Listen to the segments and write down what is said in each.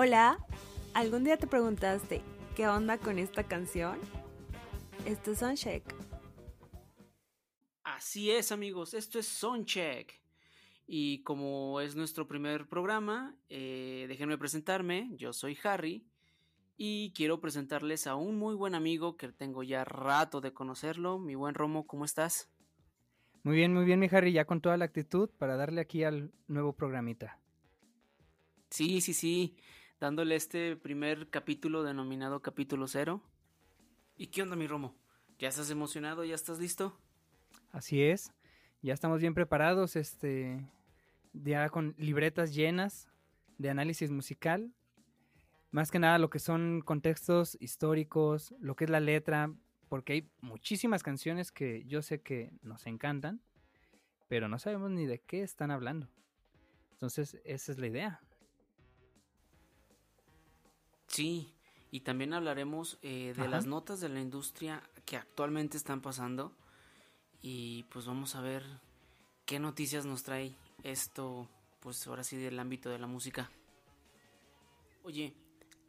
Hola, ¿algún día te preguntaste qué onda con esta canción? Esto es Soundcheck. Así es, amigos, esto es Soundcheck. Y como es nuestro primer programa, eh, déjenme presentarme. Yo soy Harry y quiero presentarles a un muy buen amigo que tengo ya rato de conocerlo. Mi buen Romo, ¿cómo estás? Muy bien, muy bien, mi Harry, ya con toda la actitud para darle aquí al nuevo programita. Sí, sí, sí, dándole este primer capítulo denominado capítulo cero. ¿Y qué onda, mi Romo? ¿Ya estás emocionado? ¿Ya estás listo? Así es, ya estamos bien preparados, este, ya con libretas llenas de análisis musical más que nada lo que son contextos históricos, lo que es la letra, porque hay muchísimas canciones que yo sé que nos encantan, pero no sabemos ni de qué están hablando. Entonces, esa es la idea. Sí, y también hablaremos eh, de las notas de la industria que actualmente están pasando. Y pues vamos a ver qué noticias nos trae esto, pues ahora sí del ámbito de la música. Oye,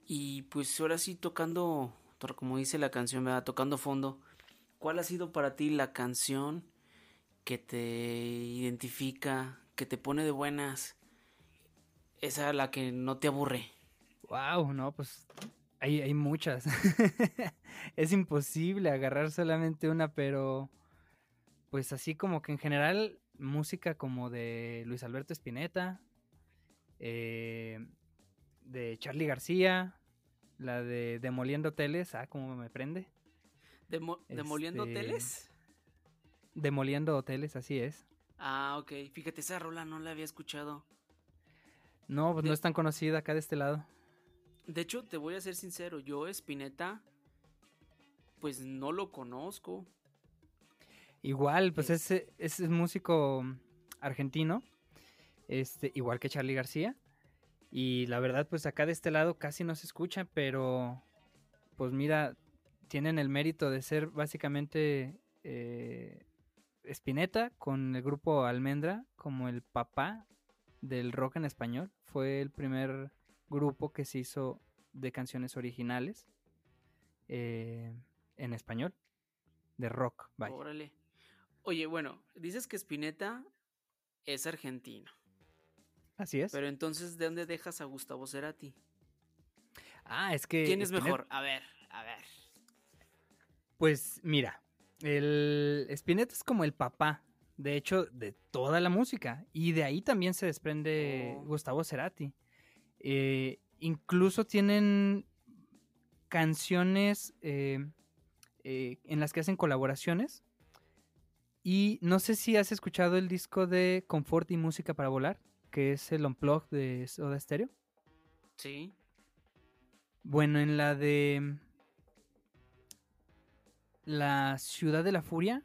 y pues ahora sí tocando, como dice la canción, ¿verdad? Tocando fondo. ¿Cuál ha sido para ti la canción que te identifica, que te pone de buenas? Esa la que no te aburre. Wow, no, pues hay, hay muchas. es imposible agarrar solamente una, pero pues así como que en general música como de Luis Alberto Spinetta, eh, de Charlie García, la de Demoliendo Hoteles, ah, cómo me prende. ¿Demoliendo este, hoteles? Demoliendo hoteles, así es. Ah, ok. Fíjate, esa rola no la había escuchado. No, pues no es tan conocida acá de este lado. De hecho, te voy a ser sincero, yo Spinetta, pues no lo conozco. Igual, pues es, es, es músico argentino, este, igual que Charlie García. Y la verdad, pues acá de este lado casi no se escucha, pero pues mira, tienen el mérito de ser básicamente eh, Spinetta con el grupo Almendra como el papá del rock en español. Fue el primer grupo que se hizo de canciones originales eh, en español, de rock. Órale. Oye, bueno, dices que Spinetta es argentino. Así es. Pero entonces, ¿de dónde dejas a Gustavo Cerati? Ah, es que. ¿Quién es mejor? A ver, a ver. Pues mira, el Spinetta es como el papá, de hecho, de toda la música. Y de ahí también se desprende oh. Gustavo Cerati. Eh, incluso tienen canciones eh, eh, en las que hacen colaboraciones. Y no sé si has escuchado el disco de Confort y Música para Volar que es el Unplug de Soda Stereo. Sí. Bueno, en la de La Ciudad de la Furia.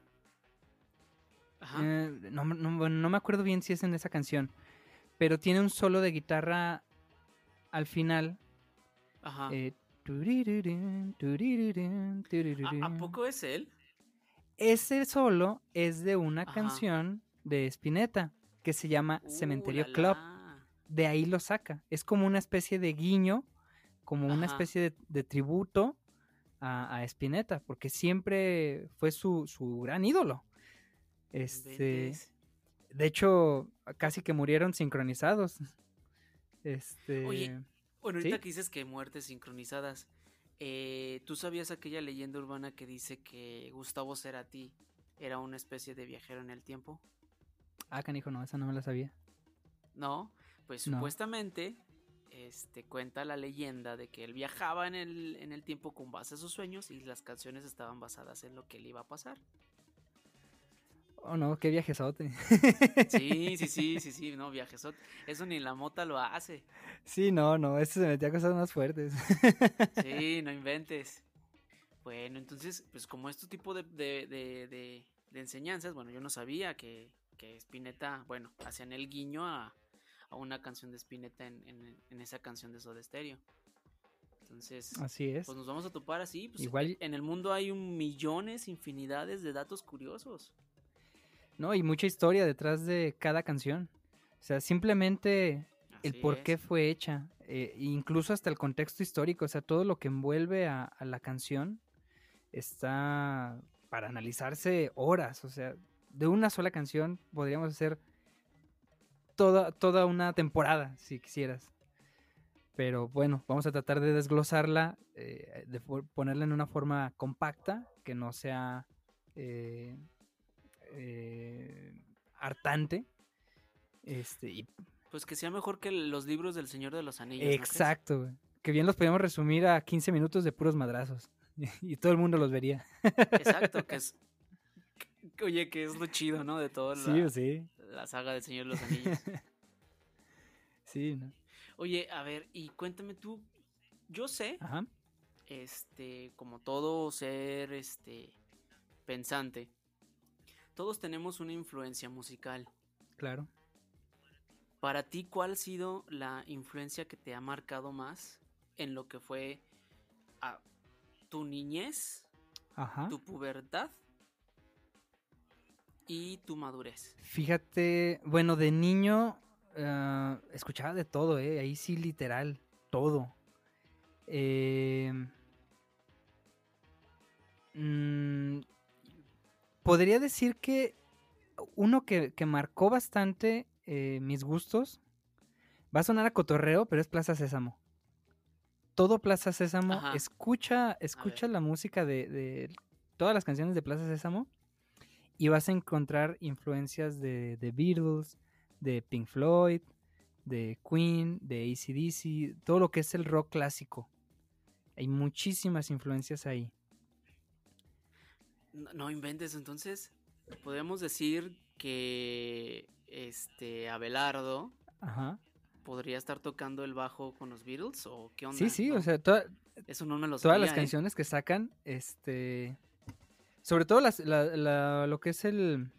Ajá. Eh, no, me acuerdo bien si es en esa canción. Pero tiene un solo de guitarra al final. Ajá. Eh, ¿A, poco es él? Ese solo es de una canción de Spinetta que se llama Cementerio Club. De ahí lo saca. Es como una especie de guiño, como una especie de, tributo a, a, Spinetta, porque siempre fue su, gran ídolo. Este, de hecho, casi que murieron sincronizados. Este, Oye, bueno, ahorita que dices que muertes sincronizadas, eh, ¿tú sabías aquella leyenda urbana que dice que Gustavo Cerati era una especie de viajero en el tiempo? Ah, canijo, no, esa no me la sabía. No, pues supuestamente este, cuenta la leyenda de que él viajaba en el, en el tiempo con base a sus sueños y las canciones estaban basadas en lo que le iba a pasar. Oh no, qué viajesote. Sí, sí, sí, sí, sí, no, viajesote. Eso ni la mota lo hace. Sí, no, no, ese se metía a cosas más fuertes. Sí, no inventes. Bueno, entonces, pues como este tipo de, de, de, de enseñanzas, bueno, yo no sabía que, que Spinetta, bueno, hacían el guiño a, una canción de Spinetta en, esa canción de Soda Stereo. Entonces, así es. Pues nos vamos a topar así. Pues, Igual en el mundo hay un millones, infinidades de datos curiosos. No, y mucha historia detrás de cada canción. O sea, simplemente el por qué fue hecha. eh, incluso hasta el contexto histórico, o sea, todo lo que envuelve a, a la canción está para analizarse horas, o sea, de una sola canción podríamos hacer toda, toda una temporada, si quisieras. Pero bueno, vamos a tratar de desglosarla, eh, de ponerla en una forma compacta, que no sea eh, eh, hartante. Este, y... Pues que sea mejor que los libros del Señor de los Anillos. Exacto, que bien los podemos resumir a 15 minutos de puros madrazos. y todo el mundo los vería. Exacto, que es. oye, que es lo chido, ¿no? De todo la, sí. la saga del Señor de los Anillos. sí, ¿no? Oye, a ver, y cuéntame tú. Yo sé, este, como todo ser, este, pensante, todos tenemos una influencia musical. Claro. Para ti, ¿cuál ha sido la influencia que te ha marcado más en lo que fue a tu niñez, tu pubertad y tu madurez? Fíjate, bueno, de niño Ah, escuchaba de todo, ¿eh? Ahí sí, literal, todo. Em, mm, podría decir que uno que, marcó bastante eh, mis gustos va a sonar a cotorreo, pero es Plaza Sésamo. Todo Plaza Sésamo, escucha, escucha la música de, de, todas las canciones de Plaza Sésamo y vas a encontrar influencias de, de Beatles, de Pink Floyd, de Queen, de ACDC, todo lo que es el rock clásico. Hay muchísimas influencias ahí. No, inventes, entonces podemos decir que este Abelardo podría estar tocando el bajo con los Beatles o qué onda. Sí, sí, o sea, Eso no me lo todas las ¿eh? canciones que sacan, este, sobre todo las, lo que es el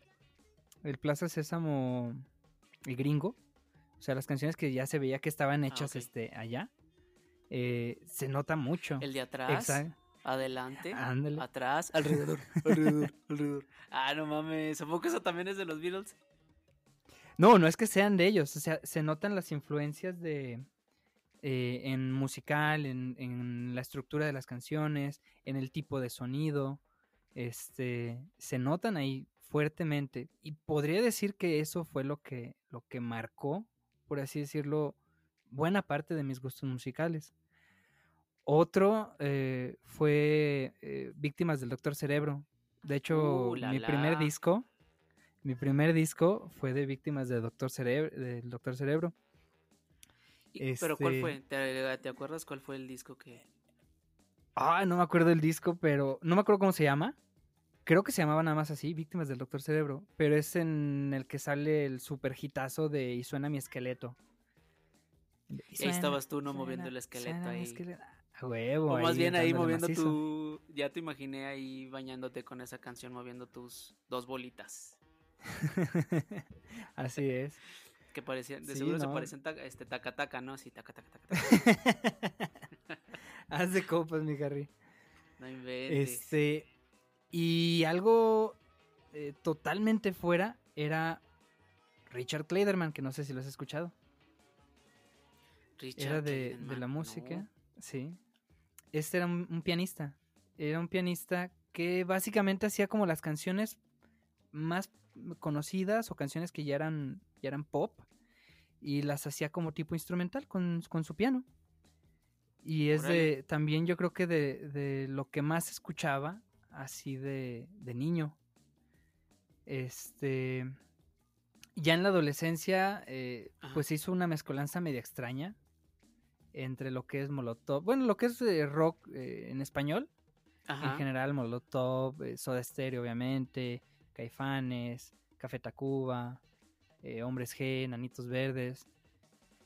el Plaza Sésamo el gringo. O sea, las canciones que ya se veía que estaban ah, hechas este, allá. Eh, se nota mucho. El de atrás. Adelante. Atrás. Alrededor. alrededor. Alrededor. Ah, no mames. ¿A poco eso también es de los Beatles? No, no es que sean de ellos. O sea, se notan las influencias de. Eh, en musical, en, en, la estructura de las canciones, en el tipo de sonido. Este. Se notan ahí fuertemente. Y podría decir que eso fue lo que, lo que marcó, por así decirlo, buena parte de mis gustos musicales. Otro eh, fue eh, Víctimas del Doctor Cerebro. De hecho, uh, mi primer disco, mi primer disco fue de Víctimas del Doctor Cerebro. Del Doctor Cerebro. ¿Pero cuál fue? Este ¿Te, acuerdas cuál fue el disco que...? Ah, no me acuerdo el disco, pero no me acuerdo cómo se llama. Creo que se llamaba nada más así, Víctimas del Doctor Cerebro, pero es en el que sale el super hitazo de Y suena mi esqueleto. Y, ahí estabas tú, ¿no? moviendo el esqueleto ahí. A huevo. O más bien ahí moviendo tu. Ya te imaginé ahí bañándote con esa canción, moviendo tus dos bolitas. Así es. Que parecían, de seguro se parecen este, taca taca, ¿no? Sí, taca taca taca. taca. Haz de copas, mi Harry. No inventes. Este. Y algo eh, totalmente fuera era Richard Clayderman, que no sé si lo has escuchado. Richard era de, la música, sí. Este era un, pianista. Era un pianista que básicamente hacía como las canciones más conocidas o canciones que ya eran, ya eran pop y las hacía como tipo instrumental con, su piano. Y es de, también yo creo que de, de, lo que más escuchaba así de, de niño. Este. Ya en la adolescencia, eh, pues hizo una mezcolanza media extraña entre lo que es Molotov, bueno, lo que es eh, rock eh, en español, en general, Molotov, Soda Stereo, obviamente, Caifanes, Café Tacuba, Hombres G, Nanitos Verdes,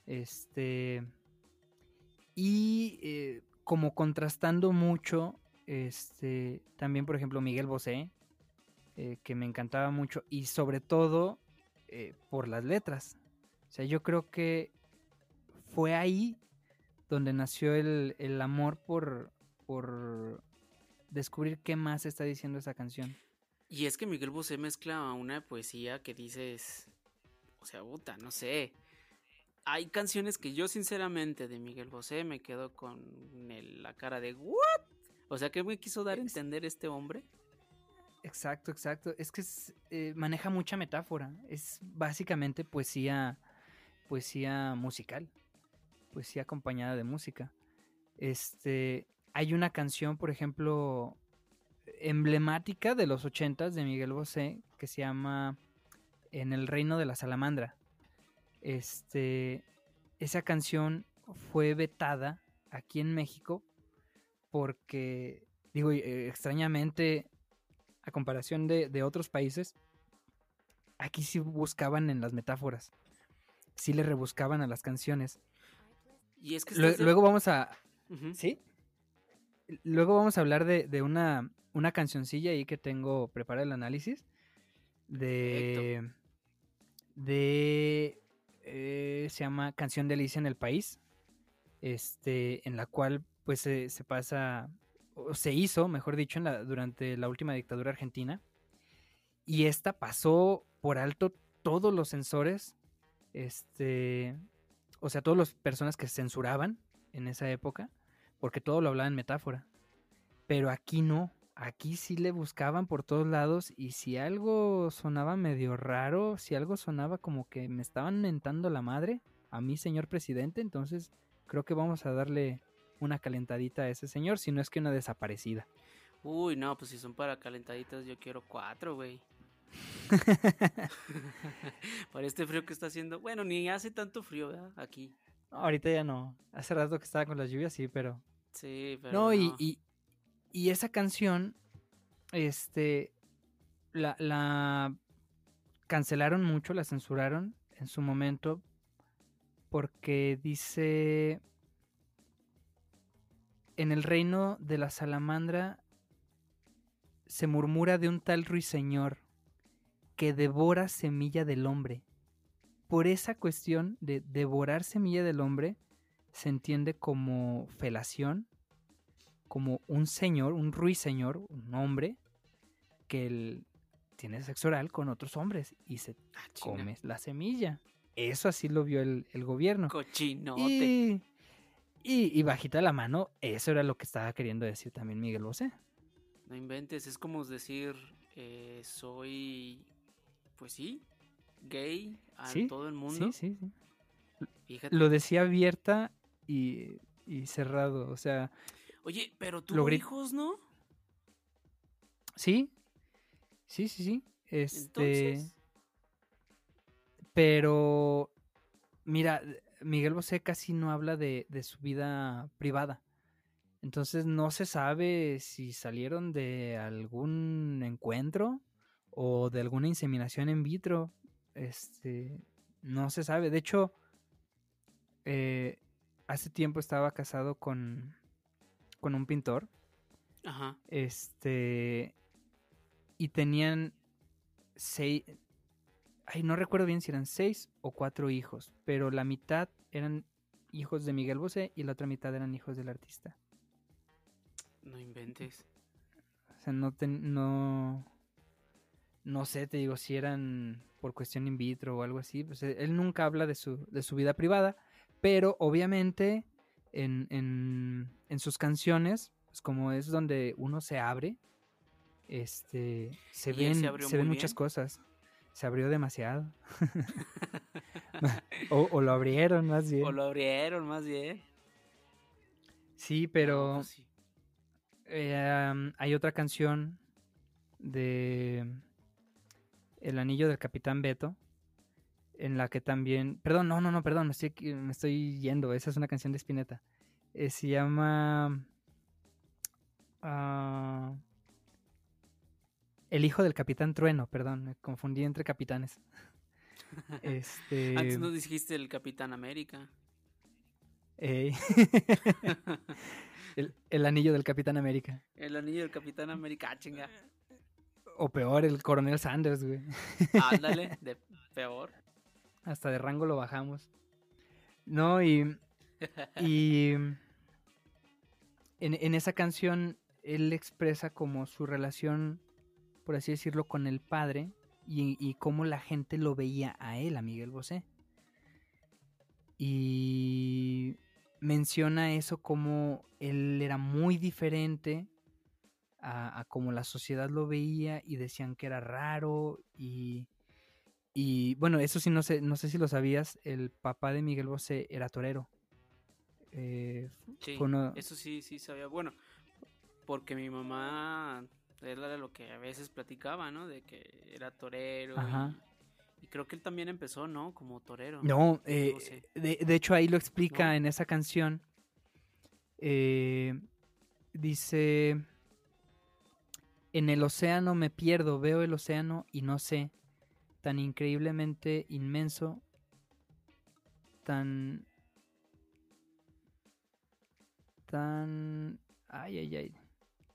este, y como contrastando mucho este, también, por ejemplo, Miguel Bosé, eh, que me encantaba mucho, y sobre todo eh, por las letras. O sea, yo creo que fue ahí donde nació el, amor por, por descubrir qué más está diciendo esa canción. Y es que Miguel Bosé mezcla una poesía que dices, o sea, puta, no sé. hay canciones que yo sinceramente de Miguel Bosé me quedo con la cara de ¿what? O sea, ¿qué me quiso dar a entender este hombre? Exacto, exacto. Es que eh, maneja mucha metáfora. Es básicamente poesía, poesía musical, poesía acompañada de música. Este, hay una canción, por ejemplo, emblemática de los ochentas de Miguel Bosé que se llama En el reino de la salamandra. Este, esa canción fue vetada aquí en México porque, digo, eh, extrañamente, a comparación de, otros países, aquí sí buscaban en las metáforas, sí le rebuscaban a las canciones. Y es que luego vamos a... ¿Sí? Luego vamos a hablar de, una, una cancioncilla ahí que tengo preparada el análisis. De... De eh, se llama Canción de Alicia en el País, este, en la cual pues se, pasa, o se hizo, mejor dicho, en la, durante la última dictadura argentina. Y esta pasó por alto todos los censores, este, o sea, todas las personas que censuraban en esa época, porque todo lo hablaban en metáfora. Pero aquí no, aquí sí le buscaban por todos lados y si algo sonaba medio raro, si algo sonaba como que me estaban mentando la madre a mí, señor presidente, entonces creo que vamos a darle una calentadita a ese señor, si no es que una desaparecida. Uy, no, pues si son para calentaditas yo quiero cuatro, güey. para este frío que está haciendo. Bueno, ni hace tanto frío, ¿verdad? Aquí. ahorita ya no. Hace rato que estaba con las lluvias, sí, pero... Sí, pero... No, Y, y esa canción, este, la, cancelaron mucho, la censuraron en su momento porque dice, en el reino de la salamandra se murmura de un tal ruiseñor que devora semilla del hombre. Por esa cuestión de devorar semilla del hombre se entiende como felación como un señor, un ruiseñor, un hombre, que tiene sexo oral con otros hombres y se ah, come la semilla. Eso así lo vio el, gobierno. Cochinote. Y, bajita la mano, eso era lo que estaba queriendo decir también Miguel Bosé. No inventes, es como decir, eh, soy, pues sí, gay a todo el mundo. Sí, sí, sí. Lo decía abierta y, y cerrado, o sea, Oye, pero tuvo hijos, ¿no? Sí. Sí, sí, sí. Este. Pero. Mira, Miguel Bosé casi no habla de, de su vida privada. Entonces no se sabe si salieron de algún encuentro o de alguna inseminación en vitro. Este. No se sabe. De hecho, eh, hace tiempo estaba casado con, con un pintor. Ajá. Este. Y tenían seis. Ay, no recuerdo bien si eran seis o cuatro hijos, pero la mitad eran hijos de Miguel Bosé y la otra mitad eran hijos del artista. No inventes. O sea, no, no, no sé, te digo, si eran por cuestión in vitro o algo así. Pues él nunca habla de su, de su vida privada, pero obviamente en, sus canciones, pues como es donde uno se abre, este, se ven, se, ven muchas cosas. Se abrió demasiado. o, lo abrieron más bien. O lo abrieron más bien. Sí, pero pues eh, hay otra canción de El anillo del capitán Beto en la que también, perdón, no, no, no, perdón, me estoy, me estoy yendo, esa es una canción de Spinetta. Eh, se llama ah, El hijo del capitán Trueno, perdón, me confundí entre capitanes. este... Antes no dijiste el Capitán América. el, el, anillo del Capitán América. El anillo del Capitán América, ah, chinga. O peor, el coronel Sanders, güey. Ándale, de peor. Hasta de rango lo bajamos. No, y. Y. En, esa canción, él expresa como su relación, por así decirlo, con el padre y, y cómo la gente lo veía a él, a Miguel Bosé. y menciona eso como él era muy diferente a, como la sociedad lo veía y decían que era raro y, y bueno, eso sí no sé, no sé si lo sabías, el papá de Miguel Bosé era torero. Eh, sí, eso sí, sí sabía. Bueno, porque mi mamá era lo que a veces platicaba, ¿no? De que era torero. Y, creo que él también empezó, ¿no? Como torero. No, eh, de, hecho ahí lo explica en esa canción. Eh, dice, en el océano me pierdo, veo el océano y no sé, tan increíblemente inmenso, tan... tan... ay, ay, ay.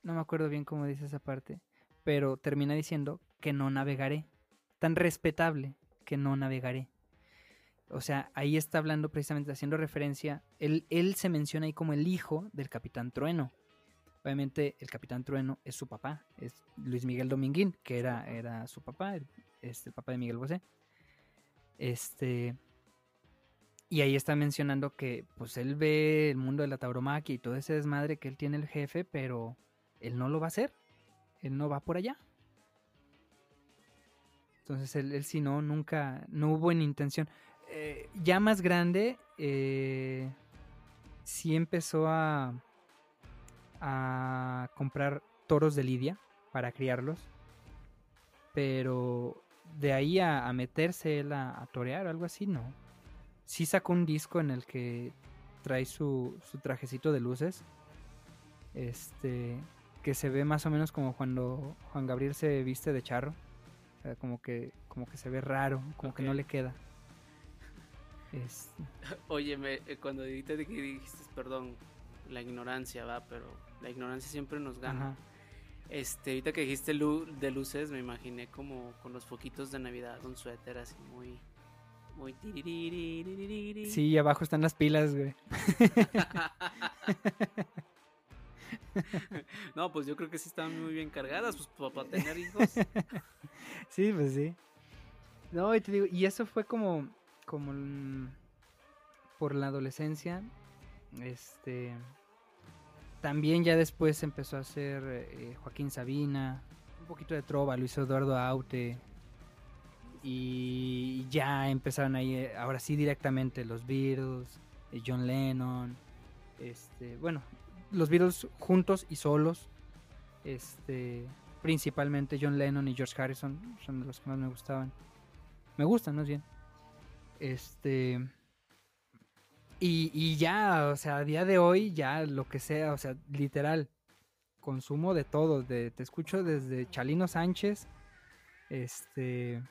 No me acuerdo bien cómo dice esa parte, pero termina diciendo que no navegaré. Tan respetable que no navegaré. O sea, ahí está hablando precisamente, haciendo referencia, él, él se menciona ahí como el hijo del capitán Trueno. Obviamente el capitán Trueno es su papá, es Luis Miguel Dominguín, que era, era su papá, este, el papá de Miguel Bosé. Este, y ahí está mencionando que pues él ve el mundo de la tauromaquia y todo ese desmadre que él tiene el jefe, pero él no lo va a hacer. Él no va por allá. Entonces él, él sí no, nunca, no hubo en intención. Eh, ya más grande, eh, sí empezó a, a comprar toros de lidia para criarlos. Pero de ahí a, meterse él a, torear o algo así, no. Sí sacó un disco en el que trae su, su trajecito de luces. Este, que se ve más o menos como cuando Juan Gabriel se viste de charro. O sea, como que, como que se ve raro, como que no le queda. Oye, me, eh, cuando dijiste, dijiste, perdón, la ignorancia, va, pero la ignorancia siempre nos gana. Este, ahorita que dijiste de luces, me imaginé como con los foquitos de Navidad, un suéter así muy, muy Sí, abajo están las pilas, güey. no, pues yo creo que sí están muy bien cargadas, pues para tener hijos. sí, pues sí. No, y te digo, y eso fue como, como por la adolescencia. Este, también ya después empezó a hacer eh, Joaquín Sabina, un poquito de trova, hizo Eduardo Aute. Y ya empezaron ahí, eh, ahora sí directamente, los Beatles, eh, John Lennon, este, bueno, los Beatles juntos y solos. Este, principalmente John Lennon y George Harrison son los que más me gustaban. Me gustan, más bien. Este. Y, ya, o sea, a día de hoy, ya lo que sea, o sea, literal, consumo de todo. De, te escucho desde Chalino Sánchez, este,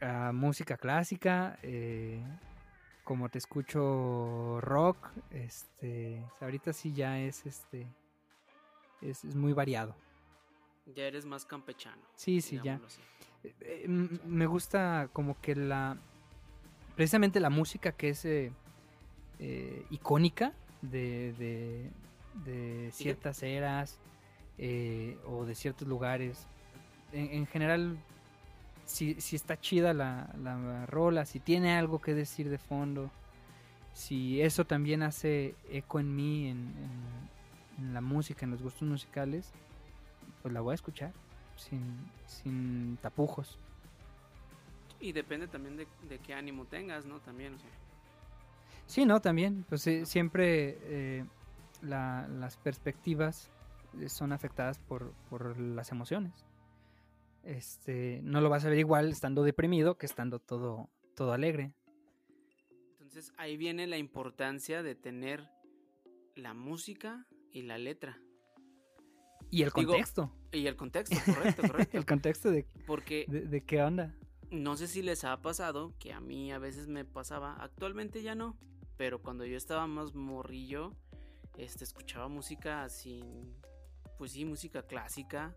a música clásica, eh, como te escucho rock, este, ahorita sí ya es este, es, muy variado. Ya eres más campechano. Sí, sí, ya. Eh, eh, me gusta como que la, precisamente la música que es eh, icónica de, de, ciertas eras o de ciertos lugares. en general si, si está chida la, la, rola, si tiene algo que decir de fondo, si eso también hace eco en mí, en, en, la música, en los gustos musicales, pues la voy a escuchar sin, sin tapujos. Y depende también de, de, qué ánimo tengas, ¿no? También, o sea. Sí, no, también. Pues eh, siempre eh, la, las perspectivas son afectadas por, por las emociones este, no lo vas a ver igual estando deprimido que estando todo, todo alegre. Entonces ahí viene la importancia de tener la música y la letra. Y el contexto. Y el contexto, correcto, correcto. el contexto de, Porque de, qué onda. No sé si les ha pasado, que a mí a veces me pasaba, actualmente ya no, pero cuando yo estaba más morrillo, este, escuchaba música sin, pues sí, música clásica,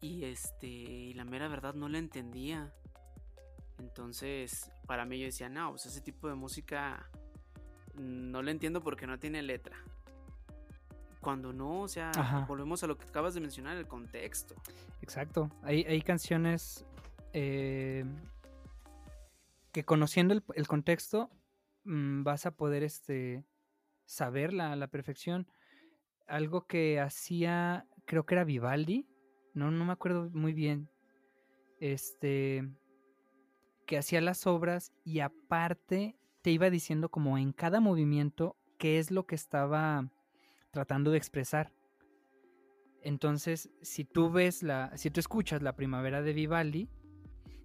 y este, y la mera verdad no la entendía. Entonces, para mí yo decía, no, pues ese tipo de música no la entiendo porque no tiene letra. Cuando no, o sea, volvemos a lo que acabas de mencionar, el contexto. Exacto. Hay, hay canciones eh, que conociendo el, contexto mm, vas a poder este, saberla a la perfección. Algo que hacía, creo que era Vivaldi, no, no me acuerdo muy bien, este, que hacía las obras y aparte te iba diciendo como en cada movimiento qué es lo que estaba tratando de expresar. Entonces, si tú ves la, si tú escuchas la primavera de Vivaldi,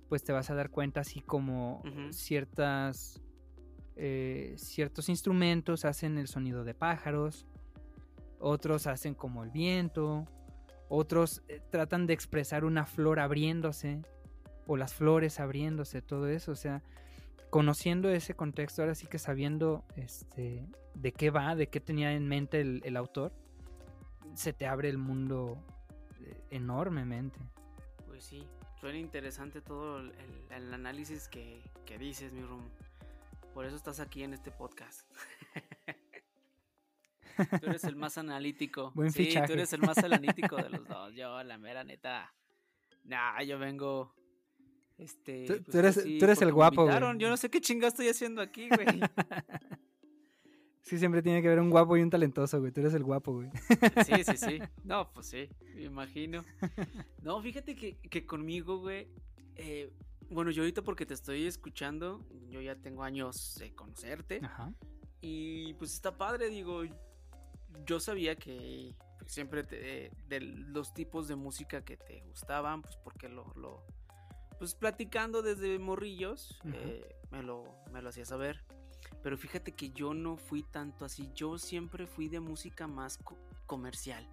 pues te vas a dar cuenta así como ciertas, eh, ciertos instrumentos hacen el sonido de pájaros, otros hacen como el viento, otros eh, tratan de expresar una flor abriéndose o las flores abriéndose, todo eso, o sea, conociendo ese contexto, ahora sí que sabiendo este, de qué va, de qué tenía en mente el, autor, se te abre el mundo eh, enormemente. Pues sí, suena interesante todo el, análisis que, dices, mi room. Por eso estás aquí en este podcast. tú eres el más analítico. Buen sí, tú eres el más analítico de los dos. Yo, la mera neta. Nah, yo vengo este, tú, pues, eres, tú eres el guapo, güey. Yo no sé qué chinga estoy haciendo aquí, güey. sí, siempre tiene que haber un guapo y un talentoso, güey. Tú eres el guapo, güey. sí, sí, sí. No, pues sí, me imagino. No, fíjate que, que conmigo, güey. Eh, bueno, yo ahorita porque te estoy escuchando, yo ya tengo años de conocerte. Ajá. Y pues está padre, digo. Yo sabía que siempre te, de los tipos de música que te gustaban, pues porque lo, lo pues platicando desde morrillos, eh, me, lo, me lo hacía saber. Pero fíjate que yo no fui tanto así, yo siempre fui de música más comercial,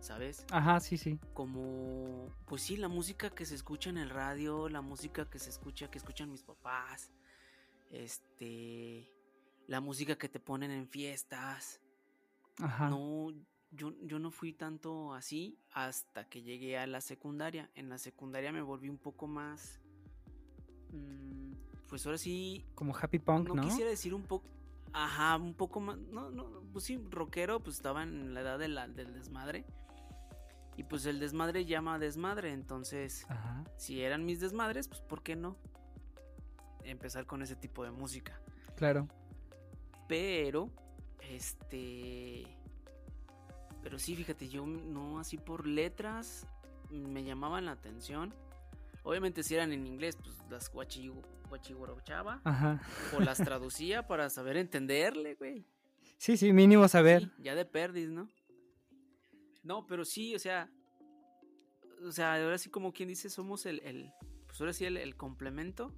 ¿sabes? Ajá, sí, sí. Como, pues sí, la música que se escucha en el radio, la música que se escucha, que escuchan mis papás, este, la música que te ponen en fiestas. Ajá. No, yo, yo no fui tanto así hasta que llegué a la secundaria. En la secundaria me volví un poco más... Mm, pues ahora sí... Como happy punk, ¿no? No quisiera decir un poco... Ajá, un poco más... No, no, pues sí, rockero, pues estaba en la edad de la, del desmadre. Y pues el desmadre llama desmadre, entonces... Si eran mis desmadres, pues ¿por qué no? Empezar con ese tipo de música. Claro. Pero, este pero sí, fíjate, yo no así por letras me llamaban la atención. Obviamente si eran en inglés, pues las guachiguarochaba. Ajá. O las traducía para saber entenderle, güey. Sí, sí, mínimo saber. ya de perdis, ¿no? No, pero sí, o sea. O sea, ahora sí como quien dice, somos el, el pues ahora sí el, el complemento.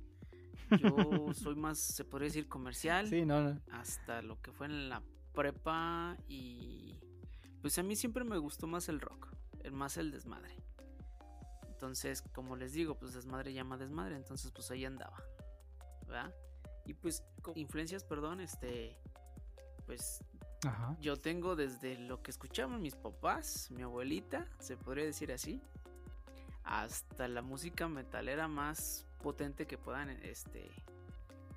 Yo soy más, se podría decir, comercial. Sí, no, no. Hasta lo que fue en la prepa y pues a mí siempre me gustó más el rock, más el desmadre. Entonces, como les digo, pues desmadre llama desmadre, entonces pues ahí andaba. ¿Verdad? Y pues influencias, perdón, este pues yo tengo desde lo que escuchaban mis papás, mi abuelita, se podría decir así, hasta la música metalera más potente que puedan este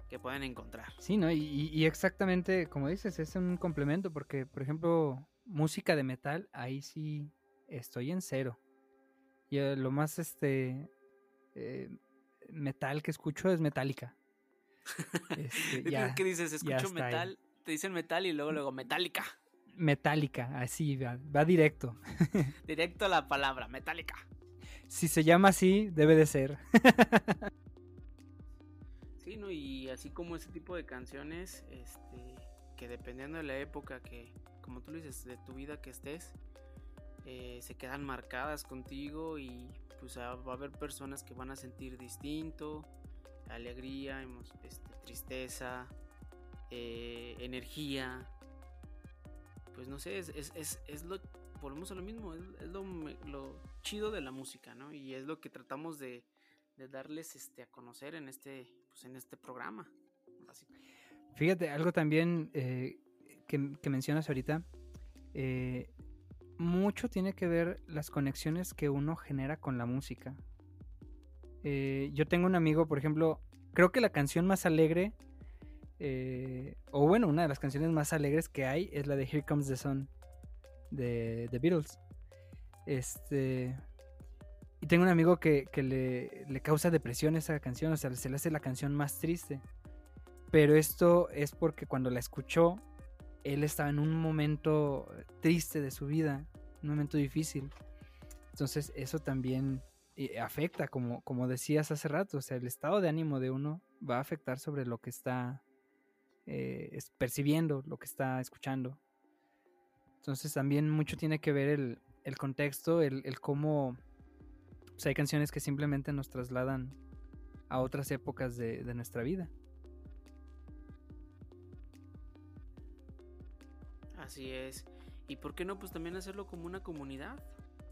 que puedan encontrar. Sí, ¿no? Y, y, exactamente como dices, es un complemento porque, por ejemplo, música de metal, ahí sí estoy en cero. Y eh, lo más este eh, metal que escucho es Metallica. Este, ¿Qué dices? Escucho metal, te dicen metal y luego luego Metallica. Metallica, así va, va directo. directo a la palabra, Metallica. Si se llama así, debe de ser. sí, ¿no? Y así como ese tipo de canciones, este, que dependiendo de la época que, como tú dices, de tu vida que estés, eh, se quedan marcadas contigo y pues va a haber personas que van a sentir distinto, alegría, este, tristeza, eh, energía. Pues no sé, es, es, lo, volvemos a lo mismo, es, lo, chido de la música, ¿no? Y es lo que tratamos de, darles este, a conocer en este, pues, en este programa. Fíjate, algo también eh, que, mencionas ahorita, eh, mucho tiene que ver las conexiones que uno genera con la música. Yo tengo un amigo, por ejemplo, creo que la canción más alegre, eh, o bueno, una de las canciones más alegres que hay es la de Here Comes the Sun de The Beatles. Este. Y tengo un amigo que, le, le, causa depresión esa canción, o sea, se le hace la canción más triste Pero esto es porque cuando la escuchó, él estaba en un momento triste de su vida, un momento difícil. Entonces eso también eh, afecta, como, como decías hace rato, o sea, el estado de ánimo de uno va a afectar sobre lo que está eh, percibiendo, lo que está escuchando. Entonces también mucho tiene que ver el, contexto, el, cómo hay canciones que simplemente nos trasladan a otras épocas de, de nuestra vida. Así es. ¿Y por qué no? Pues también hacerlo como una comunidad.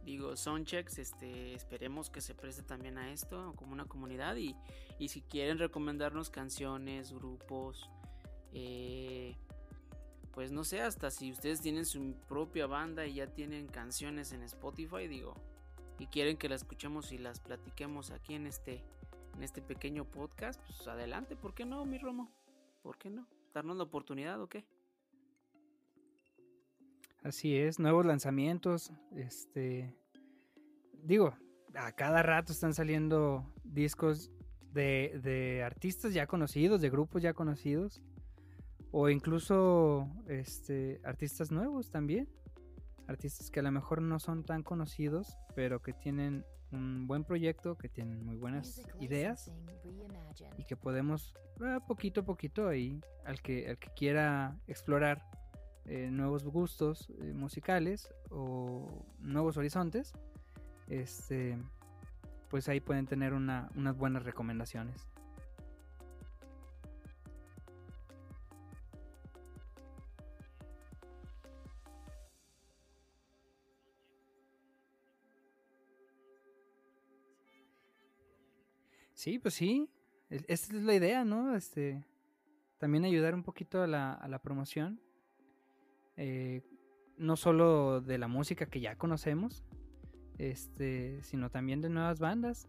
Digo, Soundchecks, este, esperemos que se preste también a esto, como una comunidad. Y, y si quieren recomendarnos canciones, grupos, eh, pues no sé, hasta si ustedes tienen su propia banda y ya tienen canciones en Spotify, digo, y quieren que las escuchemos y las platiquemos aquí en este, en este pequeño podcast, pues adelante, ¿por qué no, mi Romo? ¿Por qué no? ¿Darnos la oportunidad o qué? Así es, nuevos lanzamientos, este, digo, a cada rato están saliendo discos de, de artistas ya conocidos, de grupos ya conocidos, o incluso este, artistas nuevos también, artistas que a lo mejor no son tan conocidos, pero que tienen un buen proyecto, que tienen muy buenas ideas y que podemos eh, poquito a poquito ahí, al que, al que quiera explorar eh, nuevos gustos eh, musicales o nuevos horizontes, este, pues ahí pueden tener unas buenas recomendaciones. Sí, pues sí, esta es la idea, ¿no? Este, también ayudar un poquito a la, a la promoción eh, no solo de la música que ya conocemos, este, sino también de nuevas bandas.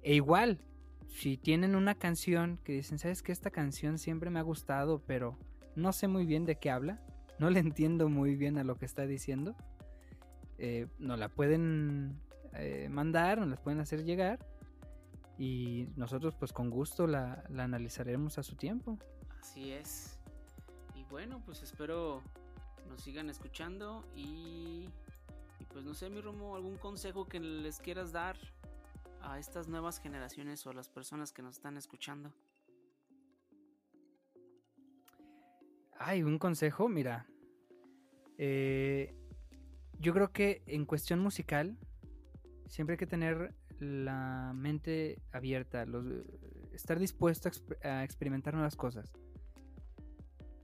E igual, si tienen una canción que dicen, sabes que esta canción siempre me ha gustado, pero no sé muy bien de qué habla, no le entiendo muy bien a lo que está diciendo, eh, nos la pueden eh, mandar, nos la pueden hacer llegar y nosotros pues con gusto la, la analizaremos a su tiempo. Así es. Y bueno, pues espero nos sigan escuchando y, pues no sé, mi Romo, algún consejo que les quieras dar a estas nuevas generaciones o a las personas que nos están escuchando. Ay, un consejo, mira. Eh, yo creo que en cuestión musical siempre hay que tener la mente abierta, estar dispuesto a experimentar nuevas cosas.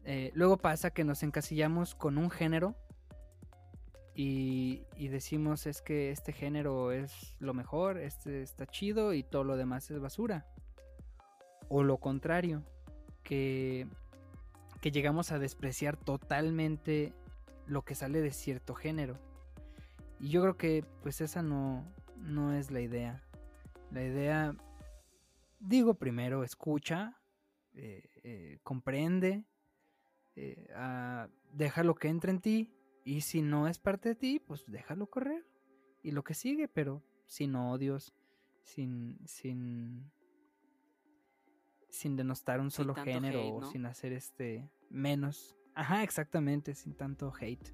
Eh, luego pasa que nos encasillamos con un género y, decimos es que este género es lo mejor, este está chido y todo lo demás es basura. O lo contrario, que llegamos a despreciar totalmente lo que sale de cierto género. Y yo creo que pues esa no, no es la idea. La idea, digo primero, escucha, eh, eh, comprende, eh, déjalo que entre en ti y si no es parte de ti, pues déjalo correr y lo que sigue, pero sin odios, sin, sin, sin denostar un solo género o sin hacer este menos. Ajá, exactamente, sin tanto hate.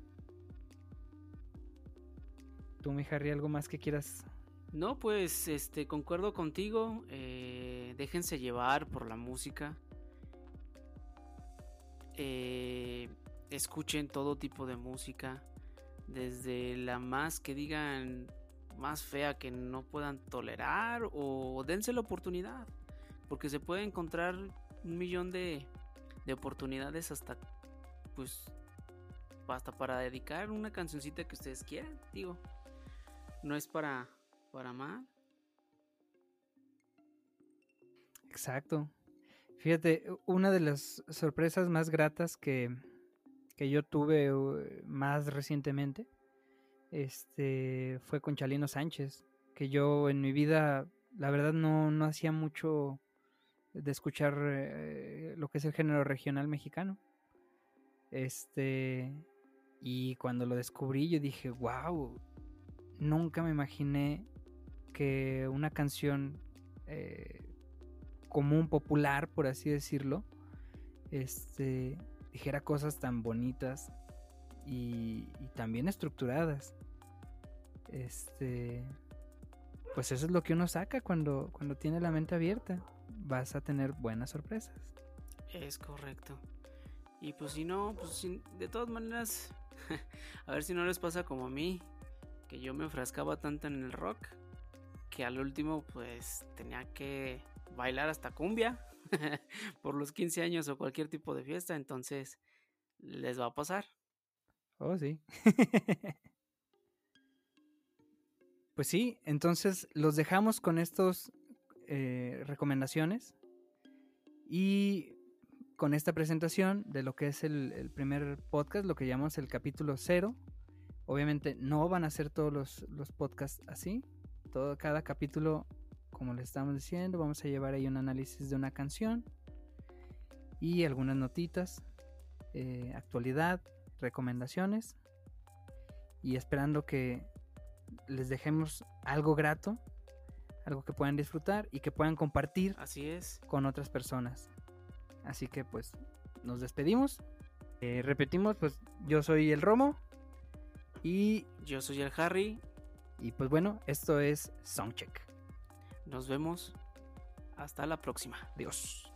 ¿Tú, mi Harry, algo más que quieras no, pues este concuerdo contigo. Eh, déjense llevar por la música. Eh, escuchen todo tipo de música, desde la más que digan más fea que no puedan tolerar o dense la oportunidad, porque se puede encontrar un millón de, de oportunidades hasta pues hasta para dedicar una cancioncita que ustedes quieran, digo. No es para para mal. Exacto. Fíjate, una de las sorpresas más gratas que, yo tuve más recientemente este, fue con Chalino Sánchez, que yo en mi vida, la verdad, no, no hacía mucho de escuchar eh, lo que es el género regional mexicano. Este, y cuando lo descubrí, yo dije, wow, nunca me imaginé que una canción eh, común, popular, por así decirlo, este, dijera cosas tan bonitas y, y tan bien estructuradas. Este, pues eso es lo que uno saca cuando, cuando tiene la mente abierta. Vas a tener buenas sorpresas. Es correcto. Y pues si no, pues de todas maneras, a ver si no les pasa como a mí, que yo me enfrascaba tanto en el rock, que al último pues tenía que bailar hasta cumbia por los 15 años o cualquier tipo de fiesta, entonces les va a pasar. Oh, sí. pues sí, entonces los dejamos con estas eh, recomendaciones y con esta presentación de lo que es el, primer podcast, lo que llamamos el capítulo cero. Obviamente no van a ser todos los, los podcasts así. Todo, cada capítulo, como les estamos diciendo, vamos a llevar ahí un análisis de una canción y algunas notitas, eh, actualidad, recomendaciones. Y esperando que les dejemos algo grato, algo que puedan disfrutar y que puedan compartir Así es. con otras personas. Así que pues nos despedimos. Eh, repetimos, pues yo soy el Romo. Y yo soy el Harry. Y pues bueno, esto es Soundcheck. Nos vemos. Hasta la próxima. Adiós.